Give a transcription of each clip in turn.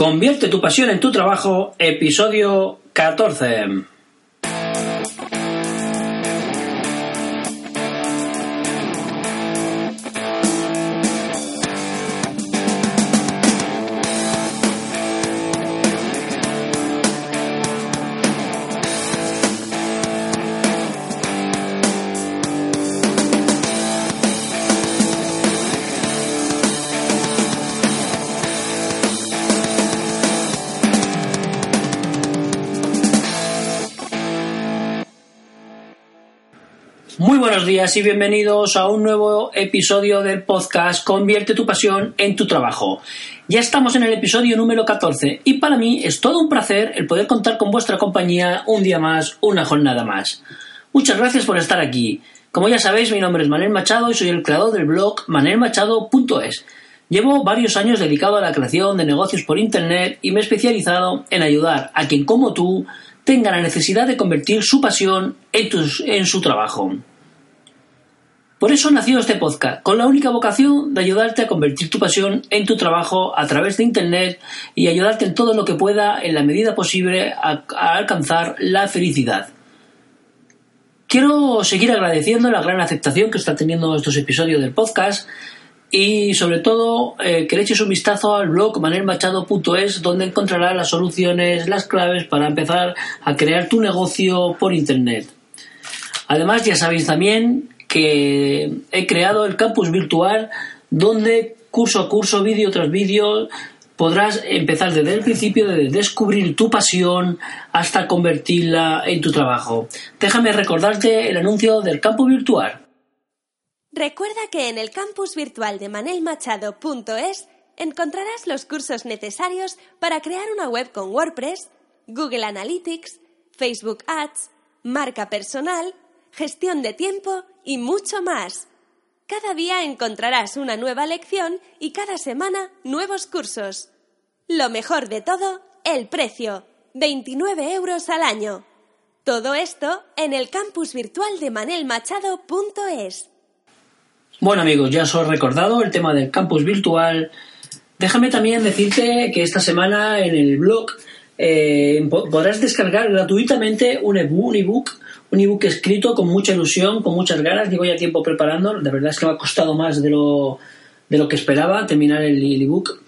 Convierte tu pasión en tu trabajo, episodio 14. Muy buenos días y bienvenidos a un nuevo episodio del podcast Convierte tu pasión en tu trabajo. Ya estamos en el episodio número 14 y para mí es todo un placer el poder contar con vuestra compañía un día más, una jornada más. Muchas gracias por estar aquí. Como ya sabéis, mi nombre es Manuel Machado y soy el creador del blog manelmachado.es. Llevo varios años dedicado a la creación de negocios por Internet y me he especializado en ayudar a quien como tú tenga la necesidad de convertir su pasión en, en su trabajo. Por eso nació este podcast, con la única vocación de ayudarte a convertir tu pasión en tu trabajo a través de Internet y ayudarte en todo lo que pueda, en la medida posible, a, alcanzar la felicidad. Quiero seguir agradeciendo la gran aceptación que están teniendo estos episodios del podcast y sobre todo eh, que le eches un vistazo al blog manelmachado.es donde encontrarás las soluciones, las claves para empezar a crear tu negocio por Internet. Además ya sabéis también que he creado el campus virtual donde curso a curso, vídeo tras vídeo, podrás empezar desde el principio de descubrir tu pasión hasta convertirla en tu trabajo. Déjame recordarte el anuncio del campus virtual. Recuerda que en el campus virtual de manelmachado.es encontrarás los cursos necesarios para crear una web con WordPress, Google Analytics, Facebook Ads, marca personal, gestión de tiempo y mucho más. Cada día encontrarás una nueva lección y cada semana nuevos cursos. Lo mejor de todo, el precio. 29 euros al año. Todo esto en el campus virtual de manelmachado.es. Bueno amigos, ya os he recordado el tema del campus virtual. Déjame también decirte que esta semana en el blog eh, podrás descargar gratuitamente un ebook un ebook escrito con mucha ilusión, con muchas ganas. Llevo ya tiempo preparando. De verdad es que me ha costado más de lo, de lo que esperaba terminar el ebook.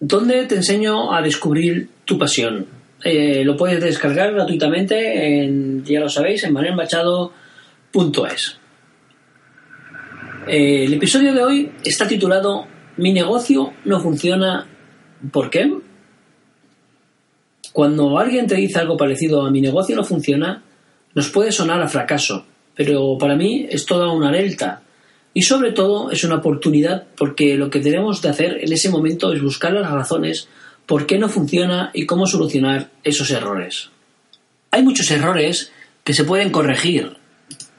Donde te enseño a descubrir tu pasión. Eh, lo puedes descargar gratuitamente, en, ya lo sabéis, en manelmachado.es. Eh, el episodio de hoy está titulado Mi negocio no funciona. ¿Por qué? Cuando alguien te dice algo parecido a mi negocio no funciona, nos puede sonar a fracaso, pero para mí es toda una alerta. Y sobre todo es una oportunidad porque lo que tenemos de hacer en ese momento es buscar las razones por qué no funciona y cómo solucionar esos errores. Hay muchos errores que se pueden corregir.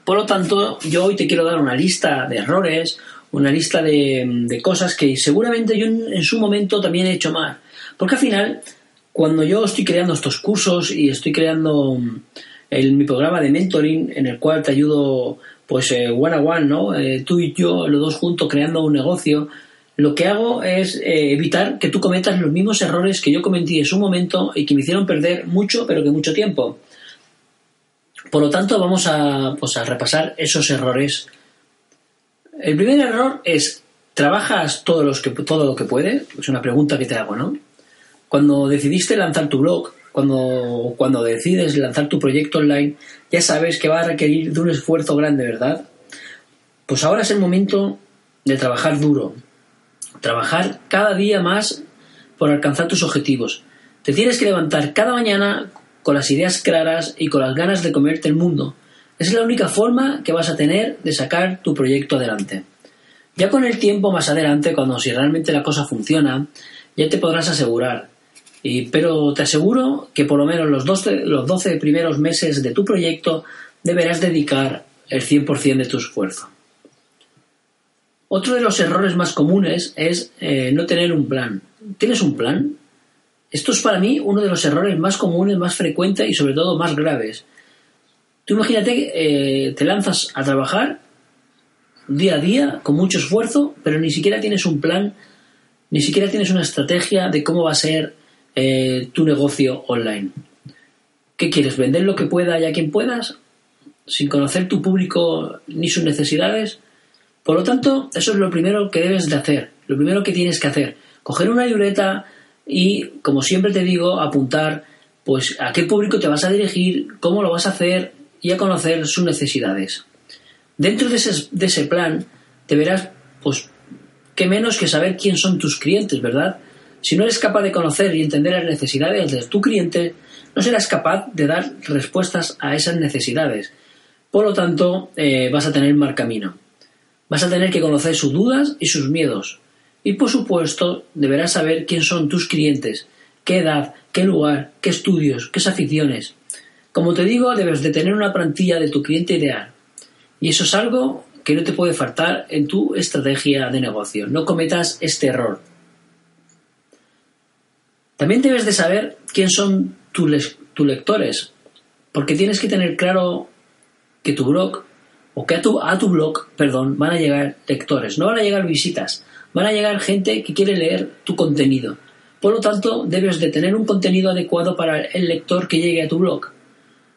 Por lo tanto, yo hoy te quiero dar una lista de errores, una lista de, cosas que seguramente yo en, en su momento también he hecho mal. Porque al final, cuando yo estoy creando estos cursos y estoy creando en mi programa de mentoring en el cual te ayudo pues eh, one a one, ¿no? Eh, tú y yo, los dos juntos creando un negocio, lo que hago es eh, evitar que tú cometas los mismos errores que yo cometí en su momento y que me hicieron perder mucho, pero que mucho tiempo. Por lo tanto, vamos a, pues, repasar esos errores. El primer error es, ¿trabajas todo, los que, todo lo que puedes? Es una pregunta que te hago, ¿no? Cuando decidiste lanzar tu blog, cuando, cuando decides lanzar tu proyecto online, ya sabes que va a requerir de un esfuerzo grande, ¿verdad? Pues ahora es el momento de trabajar duro, trabajar cada día más por alcanzar tus objetivos. Te tienes que levantar cada mañana con las ideas claras y con las ganas de comerte el mundo. Esa es la única forma que vas a tener de sacar tu proyecto adelante. Ya con el tiempo más adelante, cuando si realmente la cosa funciona, ya te podrás asegurar pero te aseguro que por lo menos los 12, los 12 primeros meses de tu proyecto deberás dedicar el 100% de tu esfuerzo. Otro de los errores más comunes es eh, no tener un plan. ¿Tienes un plan? Esto es para mí uno de los errores más comunes, más frecuentes y sobre todo más graves. Tú imagínate eh, te lanzas a trabajar día a día con mucho esfuerzo, pero ni siquiera tienes un plan, ni siquiera tienes una estrategia de cómo va a ser eh, tu negocio online. ¿Qué quieres? ¿Vender lo que pueda y a quien puedas? Sin conocer tu público ni sus necesidades. Por lo tanto, eso es lo primero que debes de hacer. Lo primero que tienes que hacer. Coger una libreta y, como siempre te digo, apuntar pues a qué público te vas a dirigir, cómo lo vas a hacer y a conocer sus necesidades. Dentro de ese, de ese plan, deberás, pues, qué menos que saber quién son tus clientes, ¿verdad? Si no eres capaz de conocer y entender las necesidades de tu cliente, no serás capaz de dar respuestas a esas necesidades. Por lo tanto, eh, vas a tener mal camino. Vas a tener que conocer sus dudas y sus miedos. Y por supuesto, deberás saber quién son tus clientes, qué edad, qué lugar, qué estudios, qué aficiones. Como te digo, debes de tener una plantilla de tu cliente ideal. Y eso es algo que no te puede faltar en tu estrategia de negocio. No cometas este error. También debes de saber quién son tus, lectores, porque tienes que tener claro que tu blog o que a tu, blog, perdón, van a llegar lectores, no van a llegar visitas, van a llegar gente que quiere leer tu contenido. Por lo tanto, debes de tener un contenido adecuado para el lector que llegue a tu blog.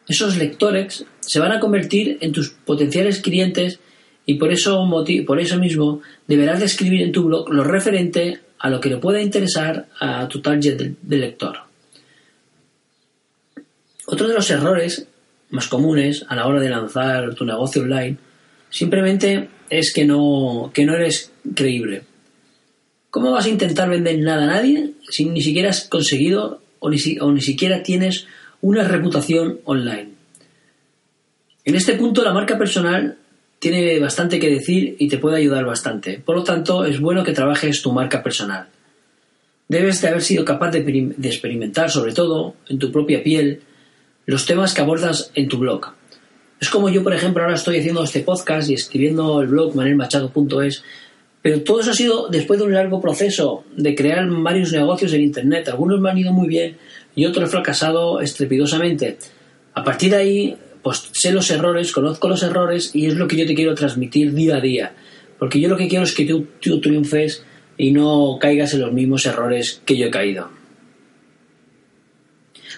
Esos lectores se van a convertir en tus potenciales clientes y por eso, por eso mismo deberás de escribir en tu blog lo referente a lo que le pueda interesar a tu target de lector. Otro de los errores más comunes a la hora de lanzar tu negocio online simplemente es que no, que no eres creíble. ¿Cómo vas a intentar vender nada a nadie si ni siquiera has conseguido o ni, o ni siquiera tienes una reputación online? En este punto la marca personal tiene bastante que decir y te puede ayudar bastante. Por lo tanto, es bueno que trabajes tu marca personal. Debes de haber sido capaz de, experimentar, sobre todo, en tu propia piel, los temas que abordas en tu blog. Es como yo, por ejemplo, ahora estoy haciendo este podcast y escribiendo el blog manelmachado.es, pero todo eso ha sido después de un largo proceso de crear varios negocios en Internet. Algunos me han ido muy bien y otros he fracasado estrepidosamente. A partir de ahí, pues sé los errores, conozco los errores y es lo que yo te quiero transmitir día a día. Porque yo lo que quiero es que tú, triunfes y no caigas en los mismos errores que yo he caído.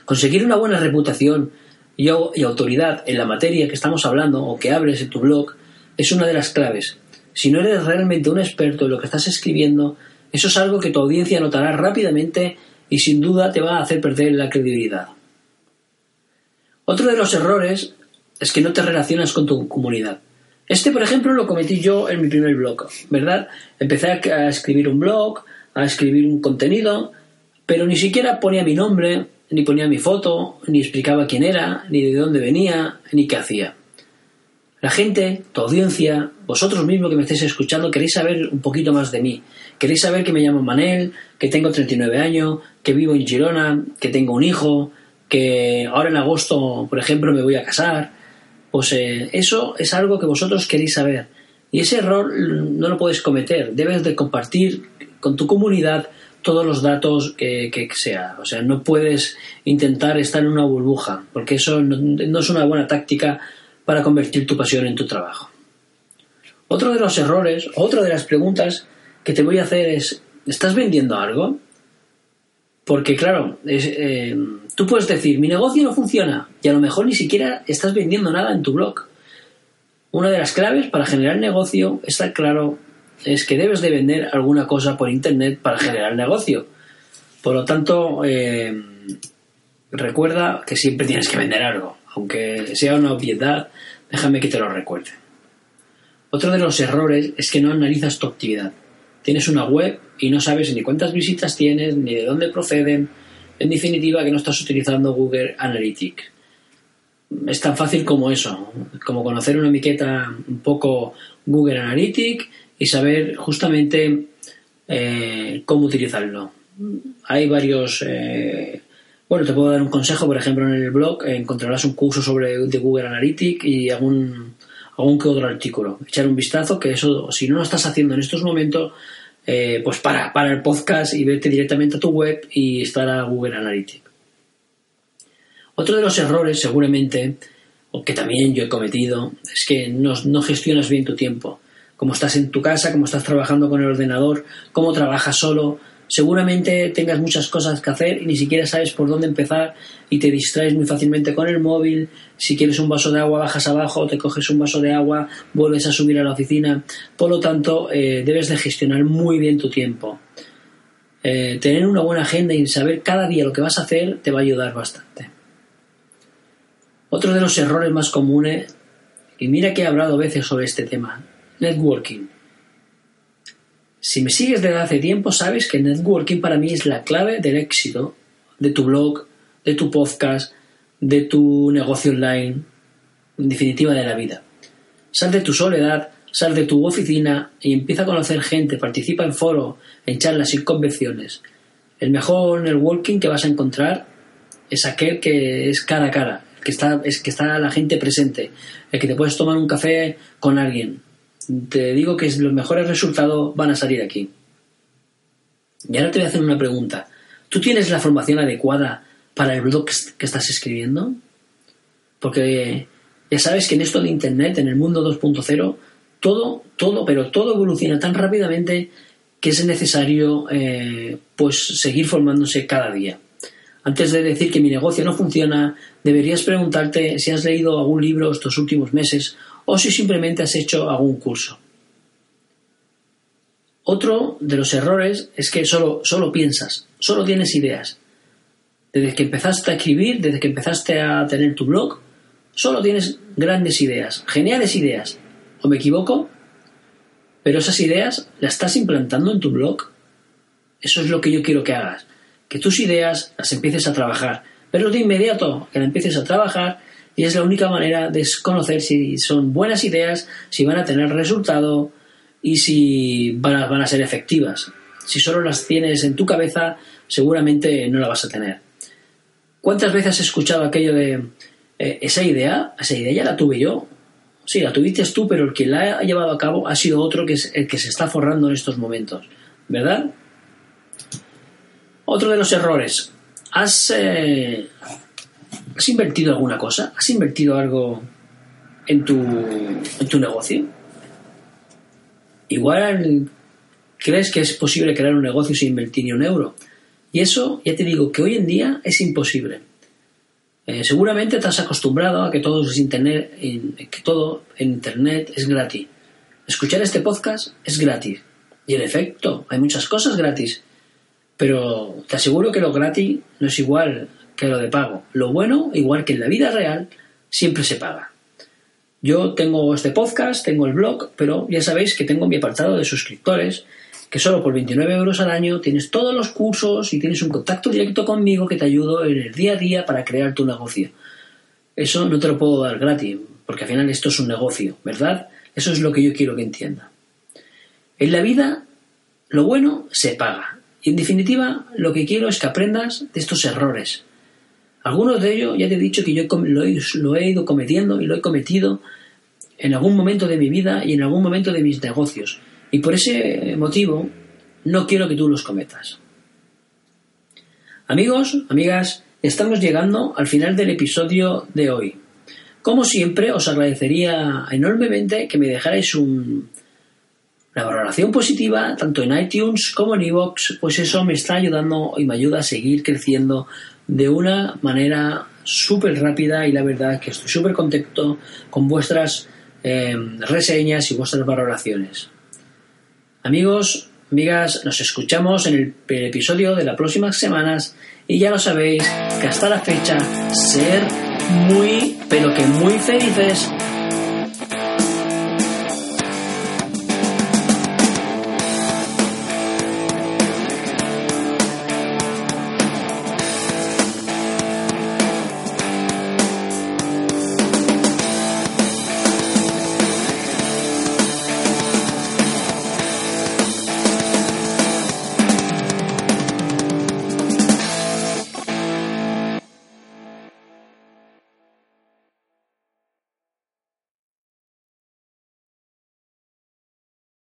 Conseguir una buena reputación y, autoridad en la materia que estamos hablando o que hables en tu blog es una de las claves. Si no eres realmente un experto en lo que estás escribiendo, eso es algo que tu audiencia notará rápidamente y sin duda te va a hacer perder la credibilidad. Otro de los errores es que no te relacionas con tu comunidad. Este, por ejemplo, lo cometí yo en mi primer blog, ¿verdad? Empecé a escribir un blog, a escribir un contenido, pero ni siquiera ponía mi nombre, ni ponía mi foto, ni explicaba quién era, ni de dónde venía, ni qué hacía. La gente, tu audiencia, vosotros mismos que me estáis escuchando, queréis saber un poquito más de mí. Queréis saber que me llamo Manel, que tengo 39 años, que vivo en Girona, que tengo un hijo, que ahora en agosto, por ejemplo, me voy a casar. Pues eh, eso es algo que vosotros queréis saber. Y ese error no lo puedes cometer. Debes de compartir con tu comunidad todos los datos que, sea. O sea, no puedes intentar estar en una burbuja, porque eso no, es una buena táctica para convertir tu pasión en tu trabajo. Otro de los errores, otra de las preguntas que te voy a hacer es, ¿estás vendiendo algo? Porque claro, eh, tú puedes decir, mi negocio no funciona y a lo mejor ni siquiera estás vendiendo nada en tu blog. Una de las claves para generar negocio está claro es que debes de vender alguna cosa por internet para generar negocio. Por lo tanto, eh, recuerda que siempre tienes que vender algo, aunque sea una obviedad, déjame que te lo recuerde. Otro de los errores es que no analizas tu actividad. Tienes una web y no sabes ni cuántas visitas tienes, ni de dónde proceden. En definitiva, que no estás utilizando Google Analytics. Es tan fácil como eso, como conocer una miqueta un poco Google Analytics y saber justamente eh, cómo utilizarlo. Hay varios... Eh, bueno, te puedo dar un consejo, por ejemplo, en el blog encontrarás un curso sobre de Google Analytics y algún, algún que otro artículo. Echar un vistazo, que eso, si no lo estás haciendo en estos momentos, eh, pues para, para el podcast y vete directamente a tu web y estar a Google Analytics. Otro de los errores, seguramente, o que también yo he cometido, es que no, no gestionas bien tu tiempo cómo estás en tu casa, cómo estás trabajando con el ordenador, cómo trabajas solo, seguramente tengas muchas cosas que hacer y ni siquiera sabes por dónde empezar y te distraes muy fácilmente con el móvil. Si quieres un vaso de agua, bajas abajo, te coges un vaso de agua, vuelves a subir a la oficina. Por lo tanto, eh, debes de gestionar muy bien tu tiempo. Eh, tener una buena agenda y saber cada día lo que vas a hacer te va a ayudar bastante. Otro de los errores más comunes, y mira que he hablado veces sobre este tema, networking. Si me sigues desde hace tiempo, sabes que networking para mí es la clave del éxito de tu blog, de tu podcast, de tu negocio online, en definitiva de la vida. Sal de tu soledad, sal de tu oficina y empieza a conocer gente, participa en foros, en charlas y convenciones. El mejor networking que vas a encontrar es aquel que es cara a cara, que está, es que está la gente presente, el que te puedes tomar un café con alguien, te digo que los mejores resultados van a salir aquí. Y ahora te voy a hacer una pregunta. ¿Tú tienes la formación adecuada para el blog que estás escribiendo? Porque ya sabes que en esto de Internet, en el mundo 2.0, todo, todo, pero todo evoluciona tan rápidamente que es necesario eh, pues seguir formándose cada día. Antes de decir que mi negocio no funciona, deberías preguntarte si has leído algún libro estos últimos meses o si simplemente has hecho algún curso. Otro de los errores es que solo, solo piensas, solo tienes ideas. Desde que empezaste a escribir, desde que empezaste a tener tu blog, solo tienes grandes ideas, geniales ideas. ¿O me equivoco? Pero esas ideas las estás implantando en tu blog. Eso es lo que yo quiero que hagas. Que tus ideas las empieces a trabajar. Pero de inmediato que las empieces a trabajar y es la única manera de conocer si son buenas ideas, si van a tener resultado y si van a, ser efectivas. Si solo las tienes en tu cabeza, seguramente no la vas a tener. ¿Cuántas veces has escuchado aquello de eh, esa idea? Esa idea ya la tuve yo. Sí, la tuviste tú, pero el que la ha llevado a cabo ha sido otro que es el que se está forrando en estos momentos. ¿Verdad? Otro de los errores. Has, eh, ¿Has invertido alguna cosa? ¿Has invertido algo en tu, en tu negocio? Igual crees que es posible crear un negocio sin invertir ni un euro. Y eso, ya te digo, que hoy en día es imposible. Eh, seguramente te has acostumbrado a que todo es internet, que todo en internet es gratis. Escuchar este podcast es gratis. Y en efecto, hay muchas cosas gratis. Pero te aseguro que lo gratis no es igual que lo de pago. Lo bueno, igual que en la vida real, siempre se paga. Yo tengo este podcast, tengo el blog, pero ya sabéis que tengo mi apartado de suscriptores, que solo por 29 euros al año tienes todos los cursos y tienes un contacto directo conmigo que te ayudo en el día a día para crear tu negocio. Eso no te lo puedo dar gratis, porque al final esto es un negocio, ¿verdad? Eso es lo que yo quiero que entienda. En la vida, lo bueno se paga. Y en definitiva, lo que quiero es que aprendas de estos errores, algunos de ellos ya te he dicho que yo lo he, ido cometiendo y lo he cometido en algún momento de mi vida y en algún momento de mis negocios. Y por ese motivo no quiero que tú los cometas. Amigos, amigas, estamos llegando al final del episodio de hoy. Como siempre, os agradecería enormemente que me dejarais un, una valoración positiva tanto en iTunes como en iVoox, pues eso me está ayudando y me ayuda a seguir creciendo de una manera súper rápida y la verdad es que estoy súper contento con vuestras eh, reseñas y vuestras valoraciones. Amigos, amigas, nos escuchamos en el episodio de las próximas semanas y ya lo sabéis que hasta la fecha ser muy, pero que muy felices